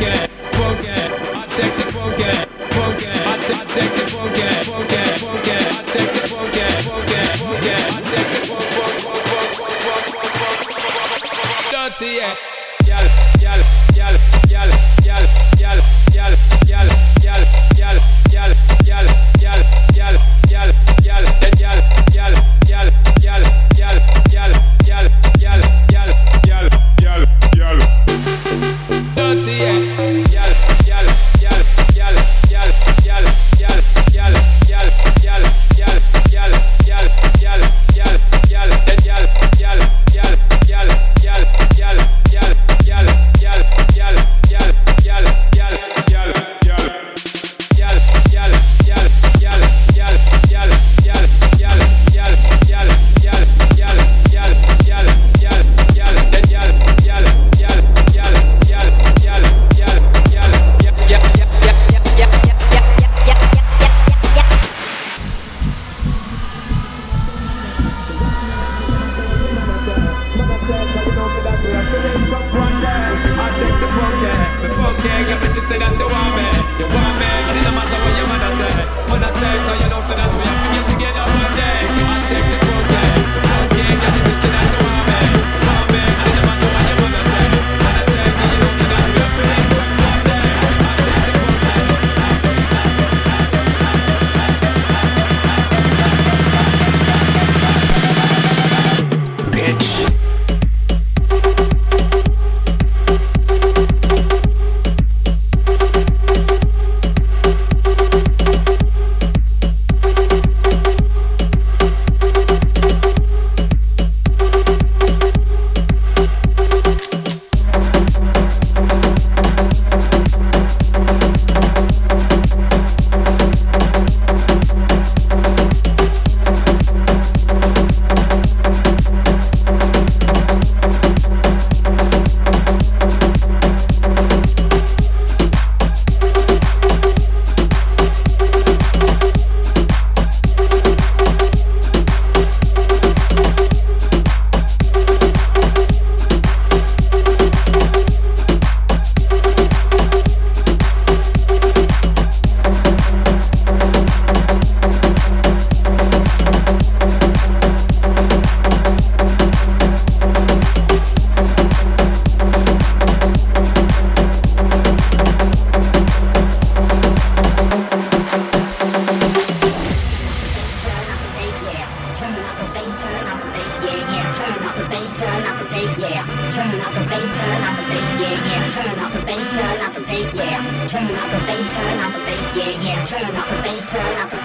again.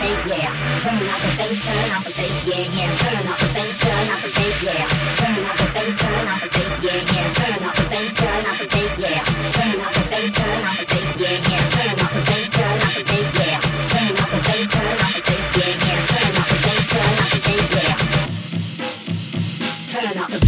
bass, yeah. Turn up the bass, turn up the bass, yeah, yeah. Turn up the bass, turn up the bass, yeah. yeah. Turn up the bass, turn up the bass, yeah, yeah. Turn up the bass, turn up the bass, yeah. Turn up the bass, turn up the bass, yeah, yeah. Turn up the bass, turn up the bass, yeah. Turn up the bass, turn up the bass, yeah, yeah. Turn up the bass, turn up the bass, yeah. Turn up the